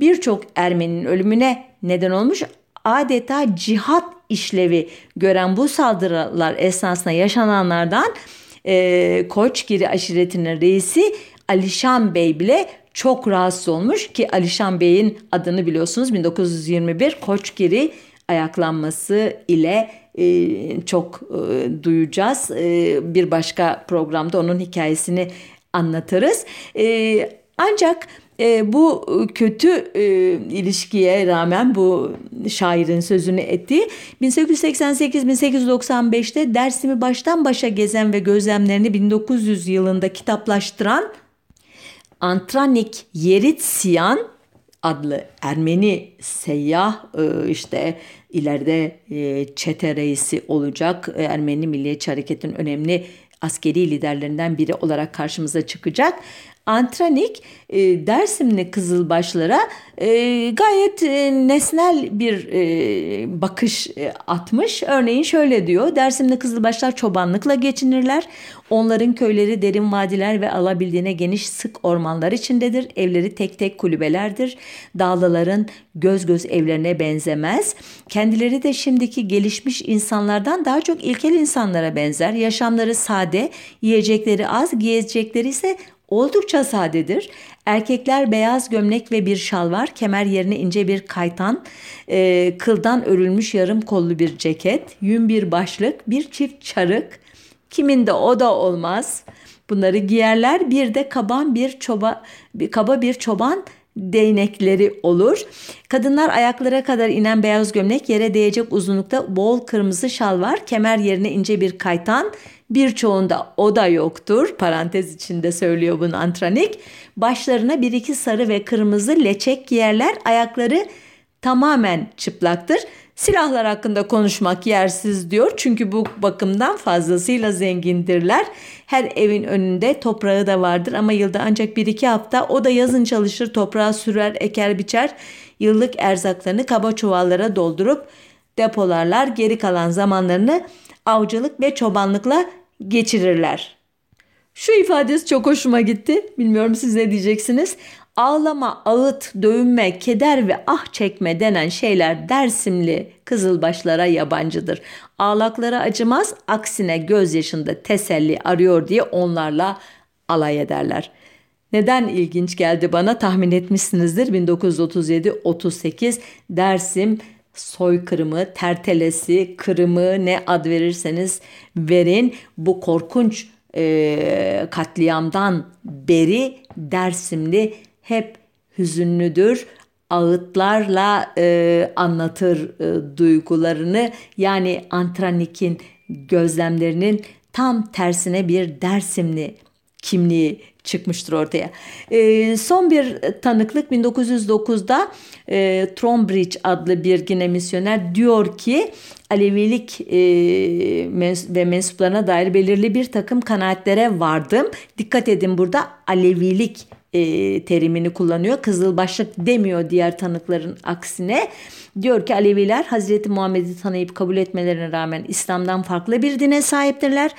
birçok Ermeninin ölümüne neden olmuş. Adeta cihat işlevi gören bu saldırılar esnasında yaşananlardan e, Koçgiri aşiretinin reisi Alişan Bey bile çok rahatsız olmuş ki Alişan Bey'in adını biliyorsunuz 1921 Koçgiri ayaklanması ile çok e, duyacağız. E, bir başka programda onun hikayesini anlatırız. Ancak bu kötü ilişkiye rağmen bu şairin sözünü etti. 1888-1895'te Dersim'i baştan başa gezen ve gözlemlerini 1900 yılında kitaplaştıran Antranik Yeritsyan adlı Ermeni seyyah işte ileride e, çete reisi olacak. E, Ermeni Milliyetçi Hareket'in önemli askeri liderlerinden biri olarak karşımıza çıkacak. Antranik e, Dersimli Kızılbaşlara e, gayet e, nesnel bir e, bakış e, atmış. Örneğin şöyle diyor. Dersimli Kızılbaşlar çobanlıkla geçinirler. Onların köyleri derin vadiler ve alabildiğine geniş sık ormanlar içindedir. Evleri tek tek kulübelerdir. Dağlıların göz göz evlerine benzemez. Kendileri de şimdiki gelişmiş insanlardan daha çok ilkel insanlara benzer. Yaşamları sade, yiyecekleri az, giyecekleri ise oldukça sadedir. Erkekler beyaz gömlek ve bir şal var. Kemer yerine ince bir kaytan, e, kıldan örülmüş yarım kollu bir ceket, yün bir başlık, bir çift çarık. Kiminde o da olmaz. Bunları giyerler. Bir de kaban bir çoba, bir kaba bir çoban değnekleri olur. Kadınlar ayaklara kadar inen beyaz gömlek, yere değecek uzunlukta bol kırmızı şal var. Kemer yerine ince bir kaytan, birçoğunda o da yoktur. Parantez içinde söylüyor bunu antranik. Başlarına bir iki sarı ve kırmızı leçek giyerler. Ayakları tamamen çıplaktır. Silahlar hakkında konuşmak yersiz diyor. Çünkü bu bakımdan fazlasıyla zengindirler. Her evin önünde toprağı da vardır ama yılda ancak bir iki hafta o da yazın çalışır toprağı sürer eker biçer. Yıllık erzaklarını kaba çuvallara doldurup depolarlar. Geri kalan zamanlarını avcılık ve çobanlıkla geçirirler. Şu ifadesi çok hoşuma gitti. Bilmiyorum siz ne diyeceksiniz. Ağlama, ağıt, dövünme, keder ve ah çekme denen şeyler Dersimli kızılbaşlara yabancıdır. Ağlaklara acımaz, aksine gözyaşında teselli arıyor diye onlarla alay ederler. Neden ilginç geldi bana tahmin etmişsinizdir. 1937-38 Dersim soykırımı, tertelesi, kırımı ne ad verirseniz verin bu korkunç e, katliamdan beri Dersimli hep hüzünlüdür. Ağıtlarla e, anlatır e, duygularını yani Antranik'in gözlemlerinin tam tersine bir Dersimli kimliği çıkmıştır ortaya. E, son bir tanıklık 1909'da e, Trombridge adlı bir Gine misyoner diyor ki Alevilik e, mens- ve mensuplarına dair belirli bir takım kanaatlere vardım. Dikkat edin burada Alevilik e, terimini kullanıyor. Kızılbaşlık demiyor diğer tanıkların aksine. Diyor ki Aleviler Hazreti Muhammed'i tanıyıp kabul etmelerine rağmen İslam'dan farklı bir dine sahiptirler.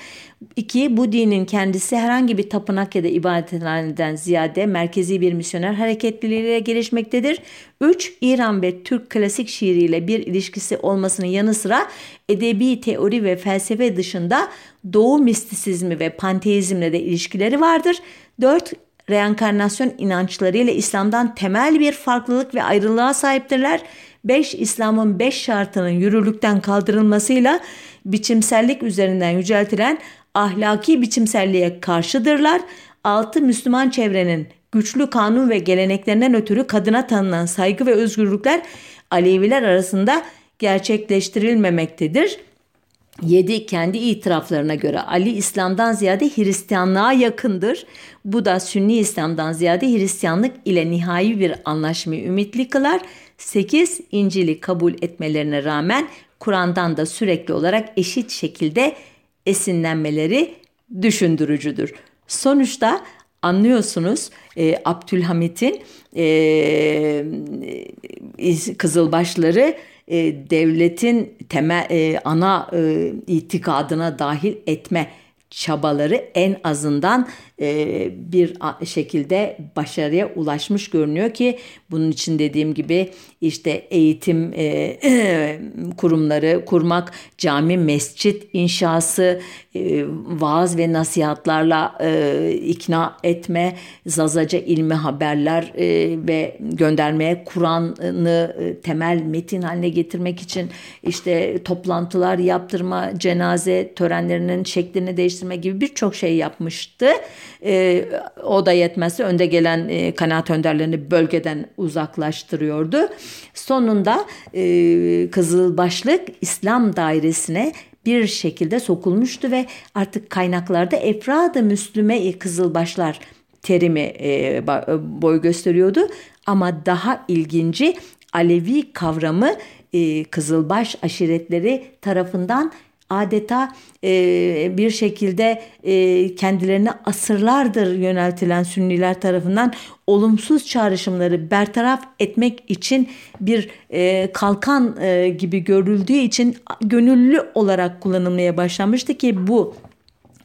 İki, bu dinin kendisi herhangi bir tapınak ya da ibadethaneden ziyade merkezi bir misyoner hareketliliğiyle gelişmektedir. Üç, İran ve Türk klasik şiiriyle bir ilişkisi olmasının yanı sıra edebi teori ve felsefe dışında Doğu mistisizmi ve panteizmle de ilişkileri vardır. Dört, reenkarnasyon inançlarıyla İslam'dan temel bir farklılık ve ayrılığa sahiptirler. 5. İslam'ın 5 şartının yürürlükten kaldırılmasıyla biçimsellik üzerinden yüceltilen ahlaki biçimselliğe karşıdırlar. 6. Müslüman çevrenin güçlü kanun ve geleneklerinden ötürü kadına tanınan saygı ve özgürlükler Aleviler arasında gerçekleştirilmemektedir. 7. Kendi itiraflarına göre Ali İslam'dan ziyade Hristiyanlığa yakındır. Bu da Sünni İslam'dan ziyade Hristiyanlık ile nihai bir anlaşmayı ümitli kılar. 8. İncil'i kabul etmelerine rağmen Kur'an'dan da sürekli olarak eşit şekilde esinlenmeleri düşündürücüdür. Sonuçta anlıyorsunuz e, Abdülhamit'in e, e Kızılbaşları e, devletin temel e, ana e, itikadına dahil etme çabaları en azından e, bir şekilde başarıya ulaşmış görünüyor ki bunun için dediğim gibi işte eğitim e, kurumları kurmak, cami, mescit inşası, e, vaaz ve nasihatlarla e, ikna etme, zazaca ilmi haberler e, ve göndermeye Kur'an'ı e, temel metin haline getirmek için işte toplantılar yaptırma, cenaze törenlerinin şeklini değiştirme gibi birçok şey yapmıştı. E, o da yetmezse önde gelen e, kanaat önderlerini bölgeden uzaklaştırıyordu. Sonunda e, Kızılbaşlık İslam dairesine bir şekilde sokulmuştu ve artık kaynaklarda Efrad-ı Müslüme Kızılbaşlar terimi e, boy gösteriyordu. Ama daha ilginci Alevi kavramı e, Kızılbaş aşiretleri tarafından adeta e, bir şekilde e, kendilerine asırlardır yöneltilen Sünniler tarafından olumsuz çağrışımları bertaraf etmek için bir e, kalkan e, gibi görüldüğü için gönüllü olarak kullanılmaya başlanmıştı ki bu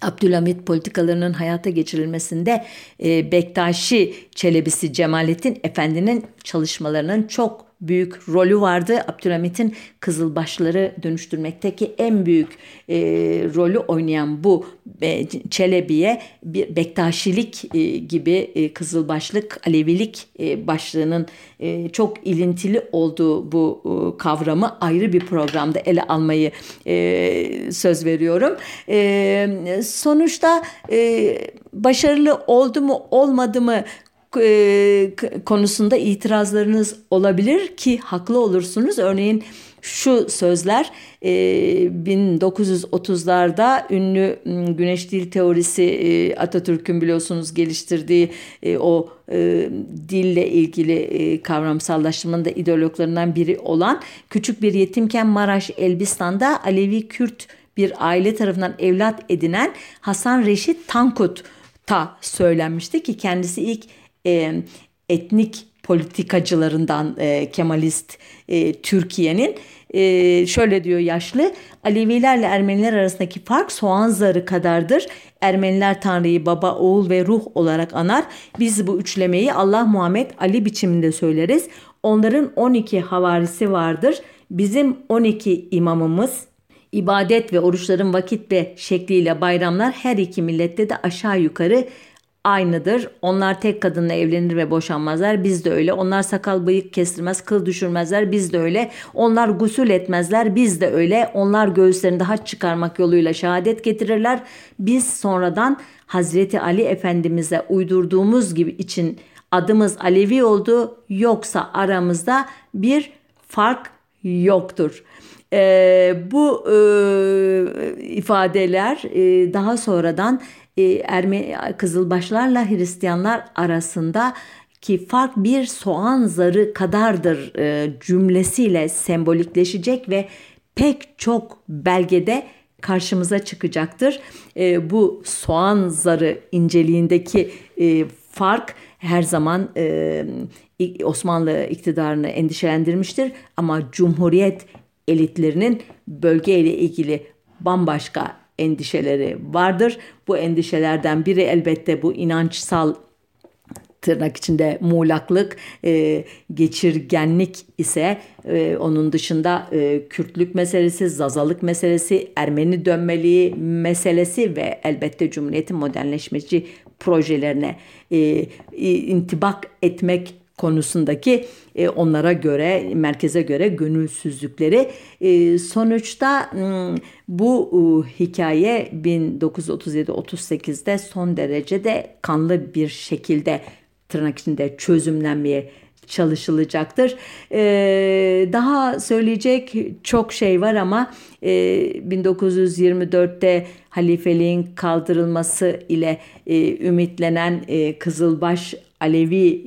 Abdülhamit politikalarının hayata geçirilmesinde e, Bektaşi Çelebisi Cemalettin Efendi'nin çalışmalarının çok büyük rolü vardı. Abdülhamit'in Kızılbaşları dönüştürmekteki en büyük e, rolü oynayan bu e, Çelebi'ye bir Bektaşilik e, gibi e, Kızılbaşlık, Alevilik e, başlığının e, çok ilintili olduğu bu e, kavramı ayrı bir programda ele almayı e, söz veriyorum. E, sonuçta e, başarılı oldu mu olmadı mı konusunda itirazlarınız olabilir ki haklı olursunuz. Örneğin şu sözler 1930'larda ünlü güneş dil teorisi Atatürk'ün biliyorsunuz geliştirdiği o dille ilgili kavramsallaştırmanın da ideologlarından biri olan küçük bir yetimken Maraş Elbistan'da Alevi Kürt bir aile tarafından evlat edinen Hasan Reşit Tankut ta söylenmişti ki kendisi ilk etnik politikacılarından e, Kemalist e, Türkiye'nin e, şöyle diyor yaşlı Alevilerle Ermeniler arasındaki fark soğan zarı kadardır. Ermeniler Tanrı'yı baba, oğul ve ruh olarak anar. Biz bu üçlemeyi Allah Muhammed Ali biçiminde söyleriz. Onların 12 havarisi vardır. Bizim 12 imamımız ibadet ve oruçların vakit ve şekliyle bayramlar her iki millette de aşağı yukarı aynıdır. Onlar tek kadınla evlenir ve boşanmazlar. Biz de öyle. Onlar sakal bıyık kestirmez, kıl düşürmezler. Biz de öyle. Onlar gusül etmezler. Biz de öyle. Onlar göğüslerinde haç çıkarmak yoluyla şehadet getirirler. Biz sonradan Hazreti Ali Efendimiz'e uydurduğumuz gibi için adımız Alevi oldu. Yoksa aramızda bir fark yoktur. Ee, bu e, ifadeler e, daha sonradan e, Ermeni Kızılbaşlarla Hristiyanlar arasında ki fark bir soğan zarı kadardır e, cümlesiyle sembolikleşecek ve pek çok belgede karşımıza çıkacaktır. E, bu soğan zarı inceliğindeki e, fark her zaman e, Osmanlı iktidarını endişelendirmiştir ama Cumhuriyet elitlerinin bölgeyle ilgili bambaşka endişeleri vardır. Bu endişelerden biri elbette bu inançsal tırnak içinde muğlaklık, e, geçirgenlik ise e, onun dışında e, Kürtlük meselesi, Zazalık meselesi, Ermeni dönmeliği meselesi ve elbette Cumhuriyet'in modernleşmeci projelerine e, intibak etmek konusundaki e, onlara göre merkeze göre gönülsüzlükleri e, sonuçta bu hikaye 1937-38'de son derece de kanlı bir şekilde tırnak içinde çözümlenmeye çalışılacaktır. Ee, daha söyleyecek çok şey var ama e, 1924'te halifeliğin kaldırılması ile e, ümitlenen e, Kızılbaş Alevi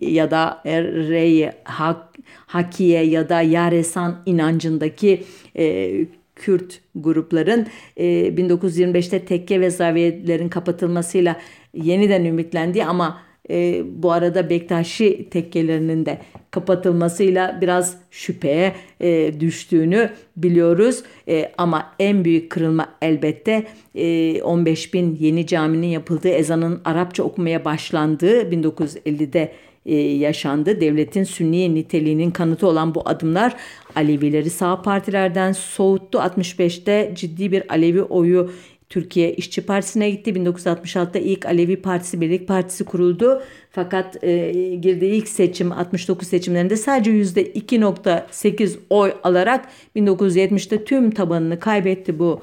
e, ya da Rey Hak, Hakiye ya da Yaresan inancındaki e, Kürt grupların e, 1925'te tekke ve zaviyelerin kapatılmasıyla yeniden ümitlendiği ama e, bu arada Bektaşi tekkelerinin de kapatılmasıyla biraz şüpheye e, düştüğünü biliyoruz. E, ama en büyük kırılma elbette e, 15 bin yeni caminin yapıldığı ezanın Arapça okumaya başlandığı 1950'de e, yaşandı. Devletin sünni niteliğinin kanıtı olan bu adımlar Alevileri sağ partilerden soğuttu. 65'te ciddi bir Alevi oyu Türkiye İşçi Partisi'ne gitti. 1966'da ilk Alevi Partisi Birlik Partisi kuruldu. Fakat e, girdiği ilk seçim 69 seçimlerinde sadece %2.8 oy alarak 1970'te tüm tabanını kaybetti bu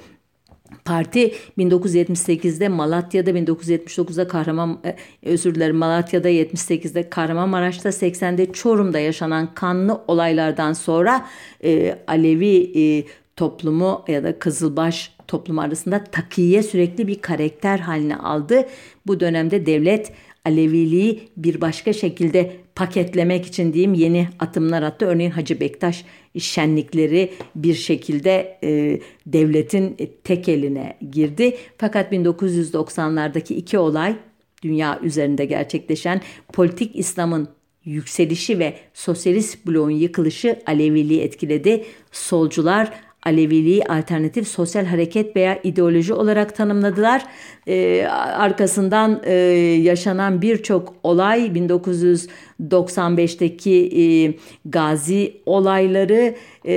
Parti 1978'de Malatya'da 1979'da Kahraman e, özür dilerim Malatya'da 78'de Kahramanmaraş'ta 80'de Çorum'da yaşanan kanlı olaylardan sonra e, Alevi e, toplumu ya da Kızılbaş toplumu arasında takiye sürekli bir karakter haline aldı. Bu dönemde devlet Aleviliği bir başka şekilde paketlemek için diyeyim yeni atımlar attı. Örneğin Hacı Bektaş şenlikleri bir şekilde e, devletin tek eline girdi. Fakat 1990'lardaki iki olay dünya üzerinde gerçekleşen politik İslam'ın yükselişi ve sosyalist bloğun yıkılışı Aleviliği etkiledi. Solcular Aleviliği alternatif sosyal hareket veya ideoloji olarak tanımladılar. Ee, arkasından e, yaşanan birçok olay 1995'teki e, Gazi olayları e,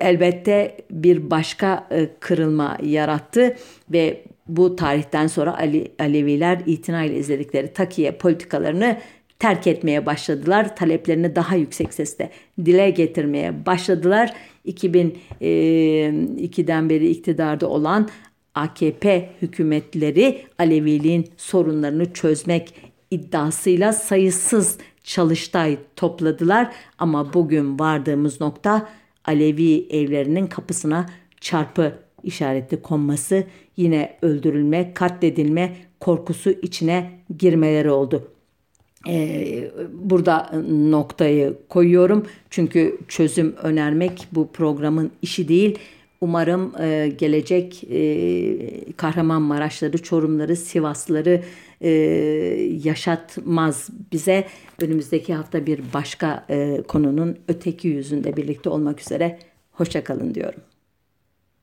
elbette bir başka e, kırılma yarattı ve bu tarihten sonra Ali, Aleviler itinayla izledikleri takiye politikalarını terk etmeye başladılar. Taleplerini daha yüksek sesle dile getirmeye başladılar. 2002'den beri iktidarda olan AKP hükümetleri Aleviliğin sorunlarını çözmek iddiasıyla sayısız çalıştay topladılar ama bugün vardığımız nokta Alevi evlerinin kapısına çarpı işareti konması, yine öldürülme, katledilme korkusu içine girmeleri oldu. Ee, burada noktayı koyuyorum çünkü çözüm önermek bu programın işi değil. Umarım e, gelecek e, Kahramanmaraşları, Çorumları, Sivasları e, yaşatmaz bize. Önümüzdeki hafta bir başka e, konunun öteki yüzünde birlikte olmak üzere. Hoşçakalın diyorum.